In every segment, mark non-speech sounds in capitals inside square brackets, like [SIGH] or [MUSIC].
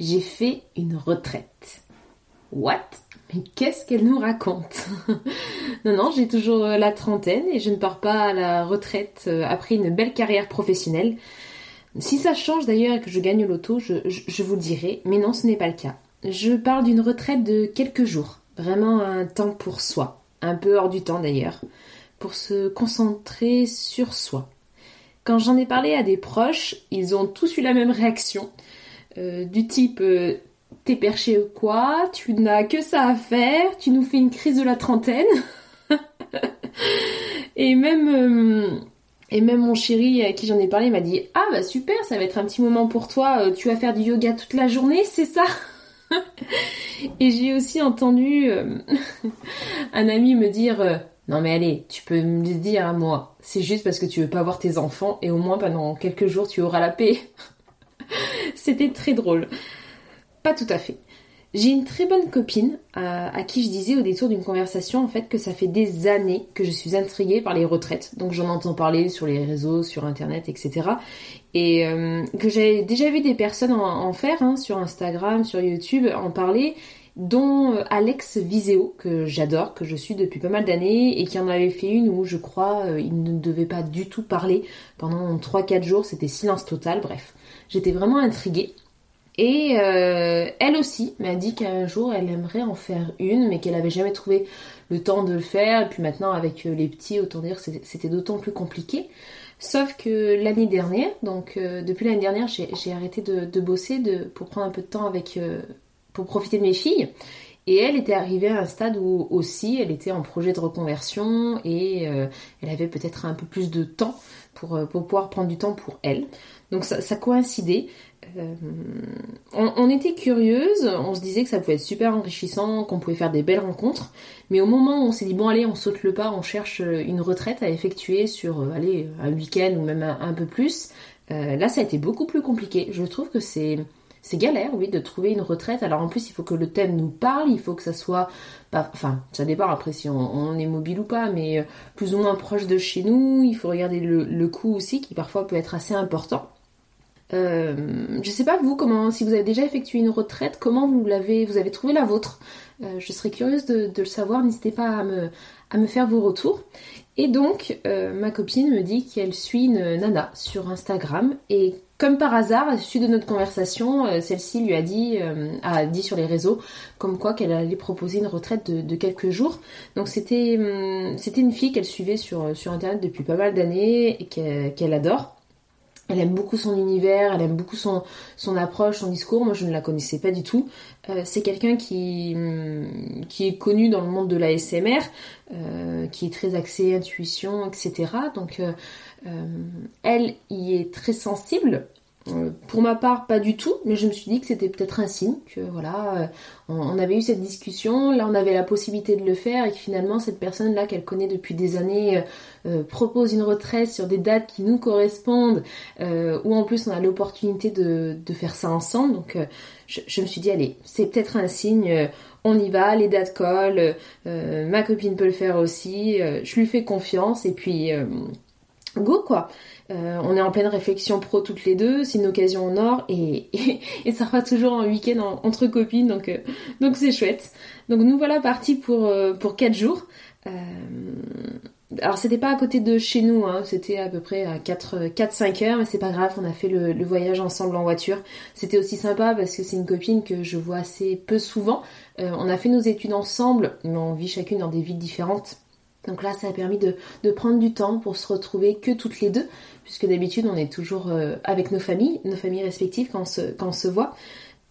J'ai fait une retraite. What? Mais qu'est-ce qu'elle nous raconte? [LAUGHS] Non, non, j'ai toujours euh, la trentaine et je ne pars pas à la retraite euh, après une belle carrière professionnelle. Si ça change d'ailleurs et que je gagne l'auto, je, je, vous le dirai, mais non, ce n'est pas le cas. Je parle d'une retraite de quelques jours, vraiment un temps pour soi, un peu hors du temps d'ailleurs, pour se concentrer sur soi. Quand j'en ai parlé à des proches, ils ont tous eu la même réaction. Euh, du type euh, t'es perché ou quoi, tu n'as que ça à faire, tu nous fais une crise de la trentaine. [LAUGHS] et même euh, et mon chéri à qui j'en ai parlé m'a dit ah bah super, ça va être un petit moment pour toi, tu vas faire du yoga toute la journée, c'est ça. [LAUGHS] et j'ai aussi entendu [LAUGHS] un ami me dire non mais allez, tu peux me le dire à moi. C'est juste parce que tu veux pas voir tes enfants et au moins pendant quelques jours tu auras la paix. [LAUGHS] C'était très drôle. Pas tout à fait. J'ai une très bonne copine euh, à, qui je disais au détour d'une conversation en fait que ça fait des années que je suis intriguée par les retraites. Donc j'en entends parler sur les réseaux, sur internet, etc. Et euh, que j'avais déjà vu des personnes en, faire hein, sur Instagram, sur YouTube, en parler dont euh, Alex Viseo, que j'adore, que je suis depuis pas mal d'années, et qui en avait fait une où je crois il ne devait pas du tout parler pendant 3-4 jours, c'était silence total, bref. J'étais vraiment intriguée. Et euh, elle aussi m'a dit qu'un jour elle aimerait en faire une, mais qu'elle avait jamais trouvé le temps de le faire. Et puis maintenant avec euh, les petits, autant dire c'était d'autant plus compliqué. Sauf que l'année dernière, donc euh, depuis l'année dernière, j'ai arrêté de, bosser de, pour prendre un peu de temps avec, pour profiter de mes filles. Et elle était arrivée à un stade où aussi elle était en projet de reconversion et elle avait peut-être un peu plus de temps pour, pour pouvoir prendre du temps pour elle. Donc ça, coïncidait. Euh, on, était curieuse, on se disait que ça pouvait être super enrichissant, qu'on pouvait faire des belles rencontres, mais au moment où on s'est dit bon allez on saute le pas, on cherche une retraite à effectuer sur euh, allez, un week-end ou même un, peu plus, euh, là ça a été beaucoup plus compliqué. Je trouve que c'est c'est galère, oui, de trouver une retraite. Alors en plus, il faut que le thème nous parle, il faut que ça soit, enfin, ça dépend après si on, est mobile ou pas, mais plus ou moins proche de chez nous. Il faut regarder le, le coût aussi, qui parfois peut être assez important. Euh, je sais pas vous comment, si vous avez déjà effectué une retraite, comment vous l'avez, vous avez trouvé la vôtre? Euh, je serais curieuse de, le savoir. N'hésitez pas à me, à me faire vos retours. Et donc, euh, ma copine me dit qu'elle suit une nana sur Instagram et comme par hasard, à l'issue de notre conversation, celle-ci lui a dit, a dit sur les réseaux, comme quoi qu'elle allait proposer une retraite de, quelques jours. Donc c'était, hum, c'était une fille qu'elle suivait sur internet depuis pas mal d'années et qu'elle adore. Elle aime beaucoup son univers, elle aime beaucoup son, son approche, son discours. Moi, je ne la connaissais pas du tout. Euh, c'est quelqu'un qui, hum, qui est connu dans le monde de la SMR, euh, qui est très axé intuition, etc. Donc, euh, elle y est très sensible. Euh, pour ma part, pas du tout, mais je me suis dit que c'était peut-être un signe, que voilà, euh, on, avait eu cette discussion, là on avait la possibilité de le faire et que finalement cette personne-là qu'elle connaît depuis des années euh, propose une retraite sur des dates qui nous correspondent, ou en plus on a l'opportunité de, faire ça ensemble, donc je, me suis dit allez, c'est peut-être un signe, on y va, les dates collent, ma copine peut le faire aussi, je lui fais confiance et puis go quoi. Euh, on est en pleine réflexion pro toutes les deux, c'est une occasion en or et, [LAUGHS] et, ça fera toujours un week-end entre copines donc euh, donc c'est chouette. Donc nous voilà partis pour euh, pour quatre jours. alors c'était pas à côté de chez nous, hein, c'était à peu près à 4-5 heures, mais c'est pas grave, on a fait le, le voyage ensemble en voiture. C'était aussi sympa parce que c'est une copine que je vois assez peu souvent. on a fait nos études ensemble, mais on vit chacune dans des villes différentes. Donc là, ça a permis de, prendre du temps pour se retrouver que toutes les deux, puisque d'habitude, on est toujours euh, avec nos familles, nos familles respectives quand on se, voit.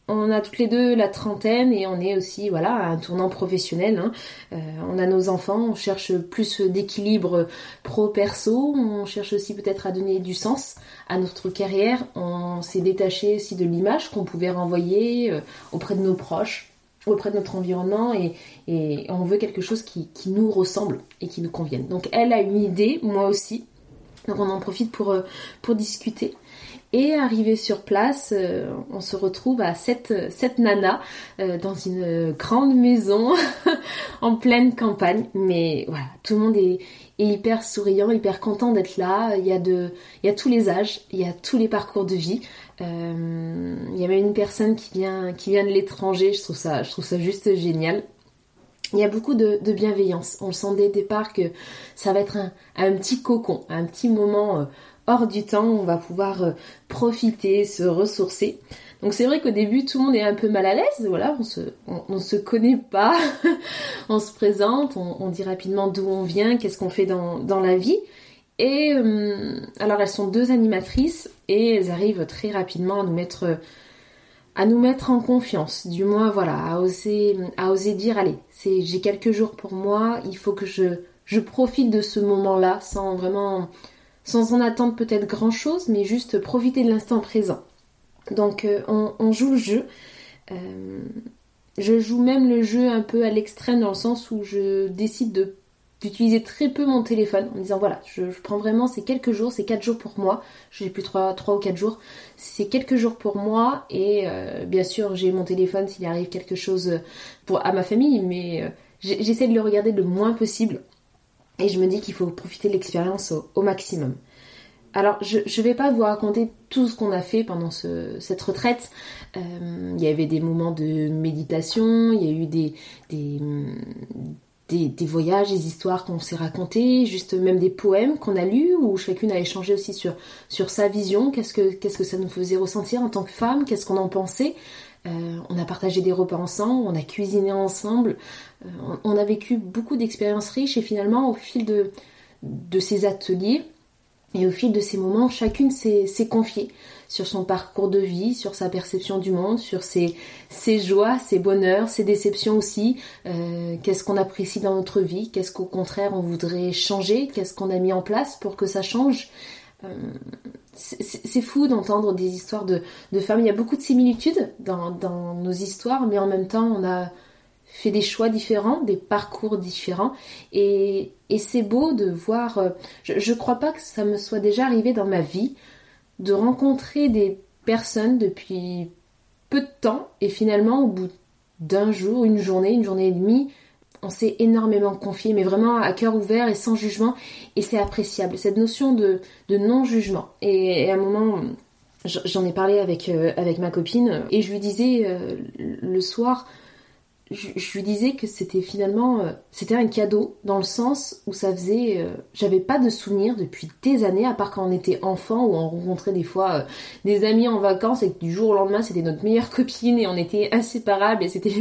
on a toutes les deux la trentaine et on est aussi voilà à un tournant professionnel. Hein. Euh, on a nos enfants, on cherche plus d'équilibre pro-perso, on cherche aussi peut-être à donner du sens à notre carrière. On s'est détaché aussi de l'image qu'on pouvait renvoyer euh, auprès de nos proches, auprès de notre environnement et, on veut quelque chose qui, qui, nous ressemble et qui nous convienne. Donc elle a une idée, moi aussi. Donc on en profite pour, euh, pour discuter. Et arrivé sur place, euh, on se retrouve à sept, sept nanas euh, dans une grande maison [LAUGHS] en pleine campagne. Mais voilà, tout le monde est, hyper souriant, hyper content d'être là. Il y, a de, il y a tous les âges, il y a tous les parcours de vie. Euh, il y a même une personne qui vient, qui vient de l'étranger. Je trouve ça, juste génial. Il y a beaucoup de, bienveillance. On le sent dès le départ que ça va être un, un petit cocon, un petit moment hors du temps, on va pouvoir euh, profiter, se ressourcer. Donc c'est vrai qu'au début tout le monde est un peu mal à l'aise, voilà, on se, se connaît pas, [LAUGHS] on se présente, on, dit rapidement d'où on vient, qu'est-ce qu'on fait dans, dans, la vie. Et euh, alors elles sont deux animatrices et elles arrivent très rapidement à nous mettre à nous mettre en confiance, du moins voilà, à oser à oser dire allez, c'est j'ai quelques jours pour moi, il faut que je je profite de ce moment-là sans vraiment sans en attendre peut-être grand chose, mais juste profiter de l'instant présent. Donc euh, on, joue le jeu. Euh, je joue même le jeu un peu à l'extrême dans le sens où je décide d'utiliser très peu mon téléphone en me disant voilà, je, prends vraiment ces quelques jours, ces quatre jours pour moi. J'ai plus trois, trois ou quatre jours. C'est quelques jours pour moi et euh, bien sûr j'ai mon téléphone s'il arrive quelque chose à ma famille, mais j'essaie de le regarder le moins possible et je me dis qu'il faut profiter de l'expérience au, maximum. Alors, je ne vais pas vous raconter tout ce qu'on a fait pendant cette retraite. Euh, il y avait des moments de méditation, il y a eu des, des, voyages, des histoires qu'on s'est racontées, juste même des poèmes qu'on a lus, où chacune a échangé aussi sur, sur sa vision, qu'est-ce que, qu'est-ce que ça nous faisait ressentir en tant que femme, qu'est-ce qu'on en pensait? Euh, on a partagé des repas ensemble, on a cuisiné ensemble, euh, on, a vécu beaucoup d'expériences riches et finalement au fil de, ces ateliers et au fil de ces moments, chacune s'est confiée sur son parcours de vie, sur sa perception du monde, sur ses, ses joies, ses bonheurs, ses déceptions aussi, euh, qu'est-ce qu'on apprécie dans notre vie, qu'est-ce qu'au contraire on voudrait changer, qu'est-ce qu'on a mis en place pour que ça change? Euh, c'est fou d'entendre des histoires de, femmes. Il y a beaucoup de similitudes dans, nos histoires, mais en même temps, on a fait des choix différents, des parcours différents. Et, c'est beau de voir. Euh, je ne crois pas que ça me soit déjà arrivé dans ma vie de rencontrer des personnes depuis peu de temps et finalement, au bout d'un jour, une journée, une journée et demie, on s'est énormément confié, mais vraiment à cœur ouvert et sans jugement, et c'est appréciable, cette notion de, non-jugement. Et, à un moment, j'en ai parlé avec, euh, avec ma copine, et je lui disais euh, le soir, je, lui disais que c'était finalement euh, c'était un cadeau dans le sens où ça faisait euh, j'avais pas de souvenirs depuis des années à part quand on était enfant ou on rencontrait des fois euh, des amis en vacances et que du jour au lendemain c'était notre meilleure [LAUGHS] copine et on était inséparables et c'était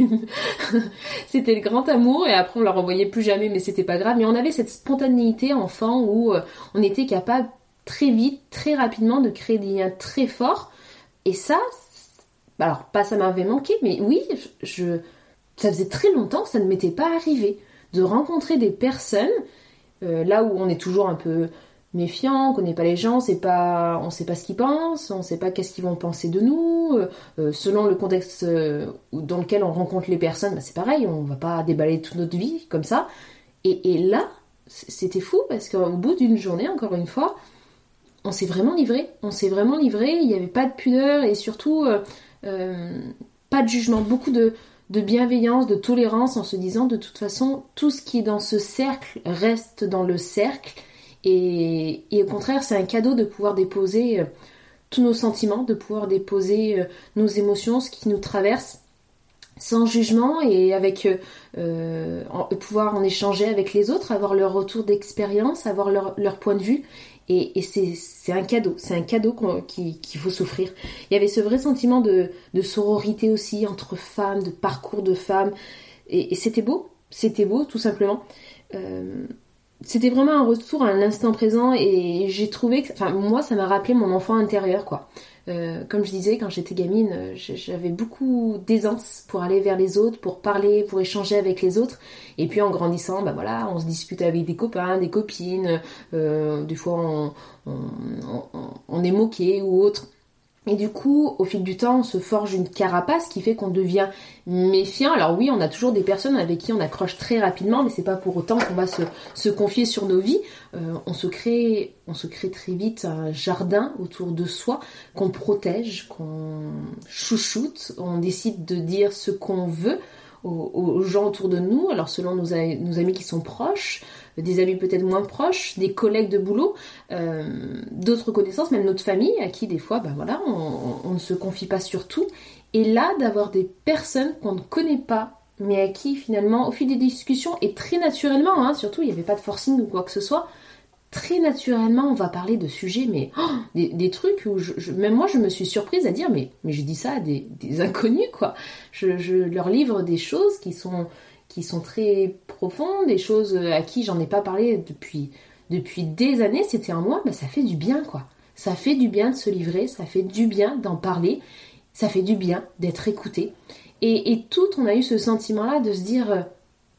[LAUGHS] c'était le grand amour et après on la revoyait plus jamais mais c'était pas grave. Mais on avait cette spontanéité enfant où on était capable très vite très rapidement de créer des liens très forts. Et ça alors pas ça m'avait manqué mais oui je ça faisait très longtemps que ça ne m'était pas arrivé de rencontrer des personnes euh, là où on est toujours un peu méfiant, on connaît pas les gens, on pas, on sait pas ce qu'ils pensent, on sait pas qu'est-ce qu'ils vont penser de nous. Euh, euh, selon le contexte dans lequel on rencontre les personnes, bah, c'est pareil, on va pas déballer toute notre vie comme ça. Et, là, c'était fou parce qu'au bout d'une journée, encore une fois, on s'est vraiment livré, on s'est vraiment livré. Il n'y avait pas de pudeur et surtout pas de jugement, beaucoup de de bienveillance, de tolérance en se disant de toute façon tout ce qui est dans ce cercle reste dans le cercle. Et, au contraire c'est un cadeau de pouvoir déposer euh, tous nos sentiments, de pouvoir déposer euh, nos émotions, ce qui nous traverse sans jugement et avec euh, pouvoir en échanger avec les autres, avoir leur retour d'expérience, avoir leur, leur, point de vue et, c'est un cadeau, c'est un cadeau qu'il faut s'offrir. Il y avait ce vrai sentiment de, sororité aussi entre femmes, de parcours de femmes. Et, c'était beau, c'était beau tout simplement. Euh, c'était vraiment un retour à l'instant présent et j'ai trouvé que, enfin moi ça m'a rappelé mon enfant intérieur quoi. Euh, comme je disais, quand j'étais gamine, euh, j'avais beaucoup d'aisance pour aller vers les autres, pour parler, pour échanger avec les autres. Et puis en grandissant, bah voilà, on se dispute avec des copains, des copines. Euh, des fois, on, on est moqué ou autre. Et du coup, au fil du temps, on se forge une carapace qui fait qu'on devient méfiant. Alors oui, on a toujours des personnes avec qui on accroche très rapidement, mais c'est pas pour autant qu'on va se, confier sur nos vies. Euh, on se crée, on se crée très vite un jardin autour de soi qu'on protège, qu'on chouchoute. On décide de dire ce qu'on veut aux, gens autour de nous. Alors selon nos, amis qui sont proches, des amis peut-être moins proches, des collègues de boulot, euh, d'autres connaissances, même notre famille, à qui des fois, ben voilà, on, ne se confie pas sur tout. Et là, d'avoir des personnes qu'on ne connaît pas, mais à qui finalement, au fil des discussions, et très naturellement, hein, surtout, il n'y avait pas de forcing ou quoi que ce soit, très naturellement, on va parler de sujets, mais oh, des, trucs où même moi, je me suis surprise à dire, mais, mais je dis ça à des, inconnus, quoi. Je, je, leur livre des choses qui sont qui sont très profondes, des choses à qui j'en ai pas parlé depuis, depuis des années, c'était un mois, mais ça fait du bien quoi. Ça fait du bien de se livrer, ça fait du bien d'en parler, ça fait du bien d'être écouté. Et, et, tout, on a eu ce sentiment-là de se dire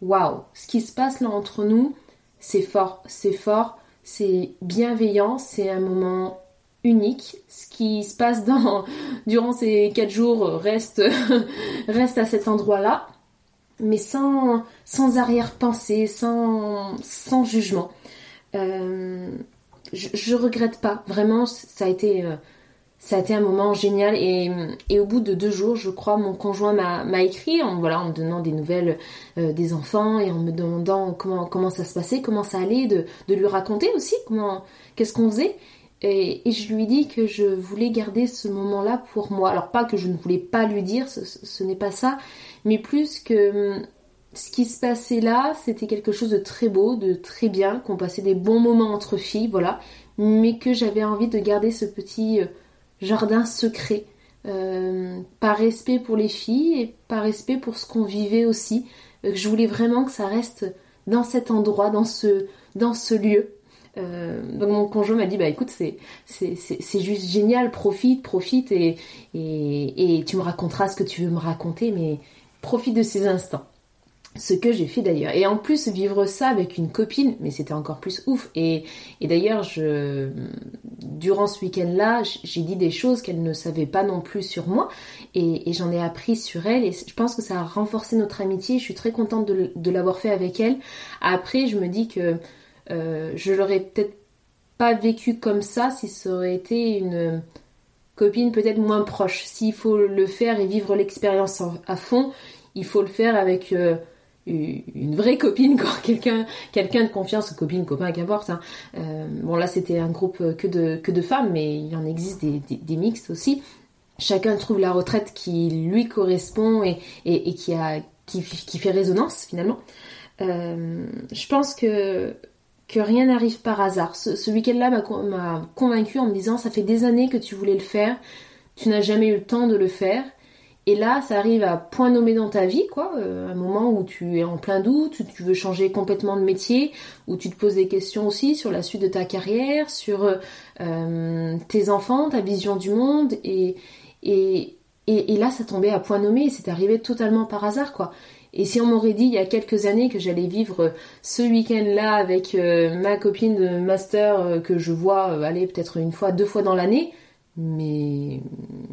waouh, ce qui se passe là entre nous, c'est fort, c'est fort, c'est bienveillant, c'est un moment unique. Ce qui se passe [LAUGHS] durant ces quatre jours reste, [LAUGHS] à cet endroit-là mais sans, arrière-pensée, sans, sans jugement. Euh, je, je, regrette pas, vraiment, ça a été, euh, ça a été un moment génial. Et, et, au bout de deux jours, je crois, mon conjoint m'a écrit en, voilà, en me donnant des nouvelles euh, des enfants et en me demandant comment, comment ça se passait, comment ça allait, de, de lui raconter aussi comment, qu'est-ce qu'on faisait. Et, et, je lui dis que je voulais garder ce moment-là pour moi. Alors pas que je ne voulais pas lui dire, ce, n'est pas ça, mais plus que hum, ce qui se passait là, c'était quelque chose de très beau, de très bien, qu'on passait des bons moments entre filles, voilà, mais que j'avais envie de garder ce petit euh, jardin secret, euh, par respect pour les filles et par respect pour ce qu'on vivait aussi. Euh, je voulais vraiment que ça reste dans cet endroit, dans ce, dans ce lieu. donc mon conjoint m'a dit bah écoute c'est c'est juste génial profite profite et, et, et tu me raconteras ce que tu veux me raconter mais profite de ces instants. Ce que j'ai fait d'ailleurs. Et en plus, vivre ça avec une copine, mais c'était encore plus ouf. Et, d'ailleurs, je, durant ce week-end-là, j'ai dit des choses qu'elle ne savait pas non plus sur moi. Et, j'en ai appris sur elle. Et je pense que ça a renforcé notre amitié. Je suis très contente de, l'avoir fait avec elle. Après, je me dis que euh, je l'aurais peut-être pas vécu comme ça si ça aurait été une copine peut-être moins proche. S'il faut le faire et vivre l'expérience à fond, il faut le faire avec euh, une vraie copine, [LAUGHS] quelqu'un, quelqu'un de confiance, copine, copain, qu'importe. Hein. Euh, bon là c'était un groupe que de que de femmes, mais il en existe des, des, mixtes aussi. Chacun trouve la retraite qui lui correspond et, et, et qui a qui, qui, fait résonance finalement. Euh, je pense que que rien n'arrive par hasard. Ce, ce week-end-là m'a convaincu en me disant ça fait des années que tu voulais le faire, tu n'as jamais eu le temps de le faire et là, ça arrive à point nommé dans ta vie, quoi, euh, un moment où tu es en plein doute, tu veux changer complètement de métier, où tu te poses des questions aussi sur la suite de ta carrière, sur euh, tes enfants, ta vision du monde, et, et, là, ça tombait à point nommé, c'est arrivé totalement par hasard, quoi. Et si on m'aurait dit il y a quelques années que j'allais vivre ce week-end-là avec euh, ma copine de master que je vois aller peut-être une fois, deux fois dans l'année, mais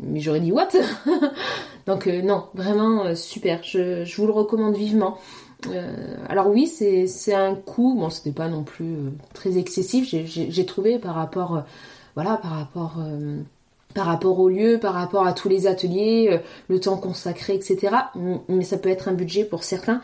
mais j'aurais dit what? [LAUGHS] donc euh, non vraiment euh, super je, vous le recommande vivement euh, alors oui c'est c'est un coût bon c'était pas non plus très excessif j'ai trouvé par rapport voilà par rapport par rapport au lieu, par rapport à tous les ateliers, le temps consacré, etc. Mais ça peut être un budget pour certains.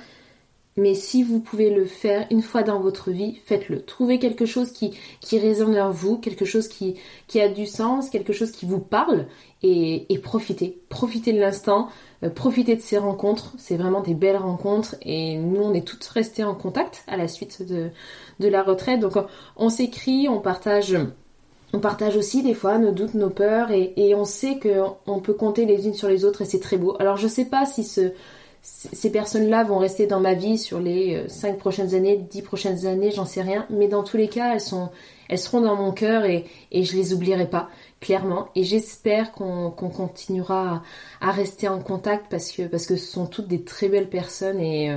Mais si vous pouvez le faire une fois dans votre vie, faites-le. Trouvez quelque chose qui, qui résonne en vous, quelque chose qui, a du sens, quelque chose qui vous parle et, et profitez. Profitez de l'instant, euh, profitez de ces rencontres. C'est vraiment des belles rencontres et nous, on est toutes restées en contact à la suite de, de la retraite. Donc on s'écrit, on partage... On partage aussi des fois nos doutes, nos peurs et, et on sait qu'on peut compter les unes sur les autres et c'est très beau. Alors je sais pas si ce, ces personnes-là vont rester dans ma vie sur les 5 prochaines années, 10 prochaines années, j'en sais rien. Mais dans tous les cas, elles, seront dans mon cœur et, et je les oublierai pas, clairement. Et j'espère qu'on continuera à, rester en contact parce que, parce ce sont toutes des très belles personnes et,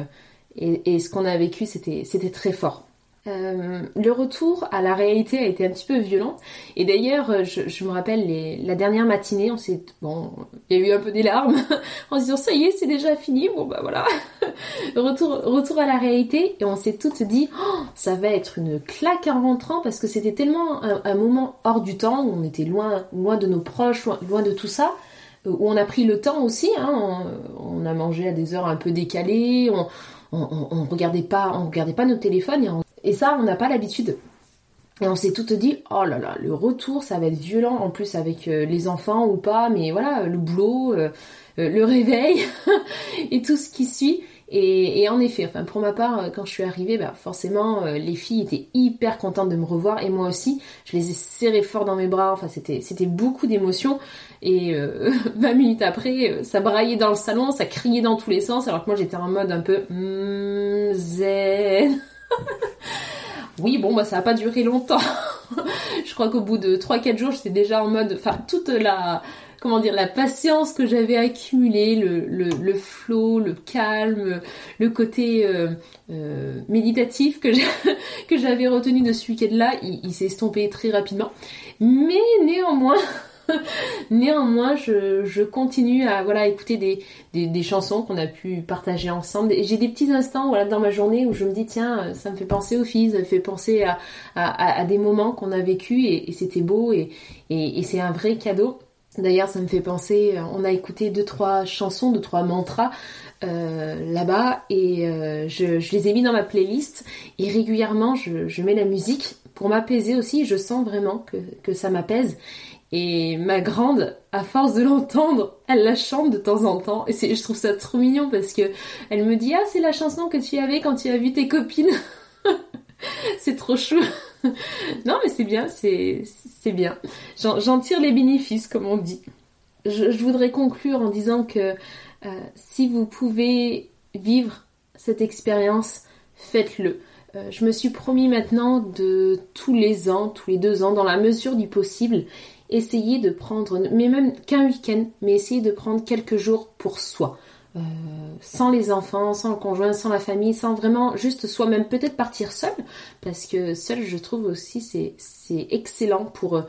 et, et ce qu'on a vécu, c'était très fort. Euh, le retour à la réalité a été un petit peu violent. Et d'ailleurs, euh, je, me rappelle la dernière matinée, on s'est, il y a eu un peu des larmes [LAUGHS] en se disant ça y est, c'est déjà fini. Bon bah voilà, [LAUGHS] retour, à la réalité. Et on s'est toutes dit, oh, ça va être une claque en rentrant parce que c'était tellement un, moment hors du temps où on était loin, loin de nos proches, loin, de tout ça où on a pris le temps aussi. Hein, on, a mangé à des heures un peu décalées. On, on, regardait pas, on regardait pas nos téléphones et on et ça, on n'a pas l'habitude. Et on s'est toutes dit, oh là là, le retour, ça va être violent, en plus avec euh, les enfants ou pas, mais voilà, le boulot, euh, euh, le réveil [LAUGHS] et tout ce qui suit. Et, en effet, enfin pour ma part, quand je suis arrivée, bah forcément, les filles étaient hyper contentes de me revoir et moi aussi. Je les ai serrées fort dans mes bras. Enfin, c'était c'était beaucoup d'émotions. Et [LAUGHS] 20 minutes après, ça braillait dans le salon, ça criait dans tous les sens, alors que moi j'étais en mode un peu mm, zen. [LAUGHS] oui, bon, bah ça n'a pas duré longtemps. [LAUGHS] je crois qu'au bout de 3-4 jours, j'étais déjà en mode, enfin, toute la, comment dire, la patience que j'avais accumulée, le, le, le flow, le calme, le côté euh, euh, méditatif que [LAUGHS] j'avais retenu de ce week-end-là, il s'est estompé très rapidement. Mais néanmoins, [LAUGHS] Néanmoins, je, continue à voilà écouter des, chansons qu'on a pu partager ensemble. J'ai des petits instants voilà dans ma journée où je me dis tiens, ça me fait penser aux filles, ça me fait penser à, des moments qu'on a vécu et, c'était beau et, c'est un vrai cadeau. D'ailleurs, ça me fait penser, on a écouté deux trois chansons, deux trois mantras euh, là-bas et euh, je, les ai mis dans ma playlist et régulièrement je, mets la musique pour m'apaiser aussi. Je sens vraiment que, que ça m'apaise et ma grande, à force de l'entendre, elle la chante de temps en temps. Et je trouve ça trop mignon parce que elle me dit Ah, c'est la chanson que tu avais quand tu as vu tes copines. [LAUGHS] c'est trop chou. [LAUGHS] non, mais c'est bien, c'est bien. J'en tire les bénéfices, comme on dit. Je, voudrais conclure en disant que euh, si vous pouvez vivre cette expérience, faites-le. Euh, je me suis promis maintenant de tous les ans, tous les deux ans, dans la mesure du possible, essayez de prendre, mais même qu'un week-end, mais essayez de prendre quelques jours pour soi. Euh, sans les enfants, sans le conjoint, sans la famille, sans vraiment juste soi-même, peut-être partir seul, parce que seul, je trouve aussi, c'est, excellent pour euh,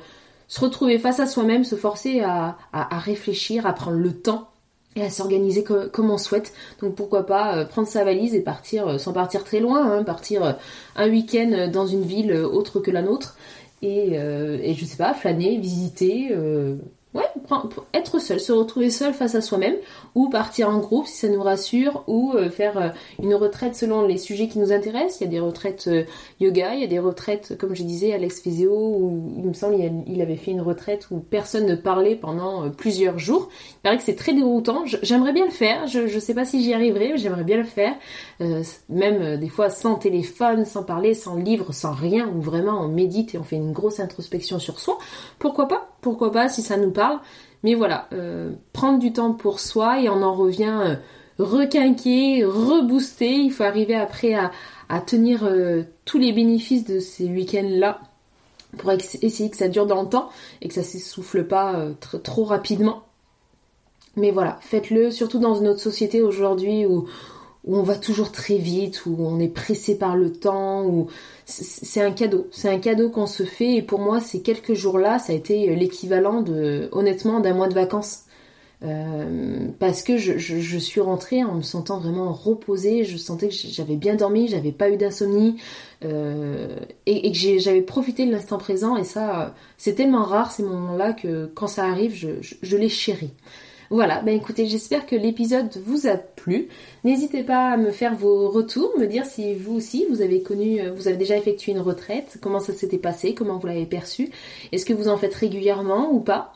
se retrouver face à soi-même, se forcer à, réfléchir, à prendre le temps et à s'organiser comme on souhaite. Donc pourquoi pas euh, prendre sa valise et partir, sans partir très loin, hein, partir un week-end dans une ville autre que la nôtre et, euh, et je sais pas, flâner, visiter, ouais, être seul, se retrouver seul face à soi-même, ou partir en groupe si ça nous rassure, ou euh, faire euh, une retraite selon les sujets qui nous intéressent. Il y a des retraites euh, yoga, il y a des retraites, comme je disais, Alex Physio, où il me semble il avait fait une retraite où personne ne parlait pendant plusieurs jours. Il paraît que c'est très déroutant. J'aimerais bien le faire. Je, je sais pas si j'y arriverai, mais j'aimerais bien le faire. même des fois sans téléphone, sans parler, sans livre, sans rien, où vraiment on médite et on fait une grosse introspection sur soi. Pourquoi pas Pourquoi pas si ça nous parle mais voilà, euh, prendre du temps pour soi et on en revient euh, requinqué, reboosté. Il faut arriver après à, tenir euh, tous les bénéfices de ces week-ends-là pour essayer que ça dure dans le temps et que ça s'essouffle pas trop rapidement. Mais voilà, faites-le, surtout dans notre société aujourd'hui où, où on va toujours très vite, où on est pressé par le temps, où c'est un cadeau. C'est un cadeau qu'on se fait et pour moi ces quelques jours-là, ça a été l'équivalent de, honnêtement, d'un mois de vacances. Euh, parce que je, suis rentrée en me sentant vraiment reposée, je sentais que j'avais bien dormi, j'avais pas eu d'insomnie euh, et, que j'avais profité de l'instant présent et ça c'est tellement rare ces moments-là que quand ça arrive je, je les chéris. Voilà, ben écoutez, j'espère que l'épisode vous a plu. N'hésitez pas à me faire vos retours, me dire si vous aussi vous avez connu, euh, vous avez déjà effectué une retraite, comment ça s'était passé, comment vous l'avez perçu, est-ce que vous en faites régulièrement ou pas?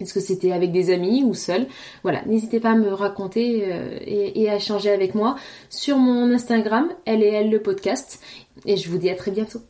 Est-ce que c'était avec des amis ou seul? Voilà, n'hésitez pas à me raconter euh, et, à échanger avec moi sur mon Instagram, elle et le podcast. Et je vous dis à très bientôt.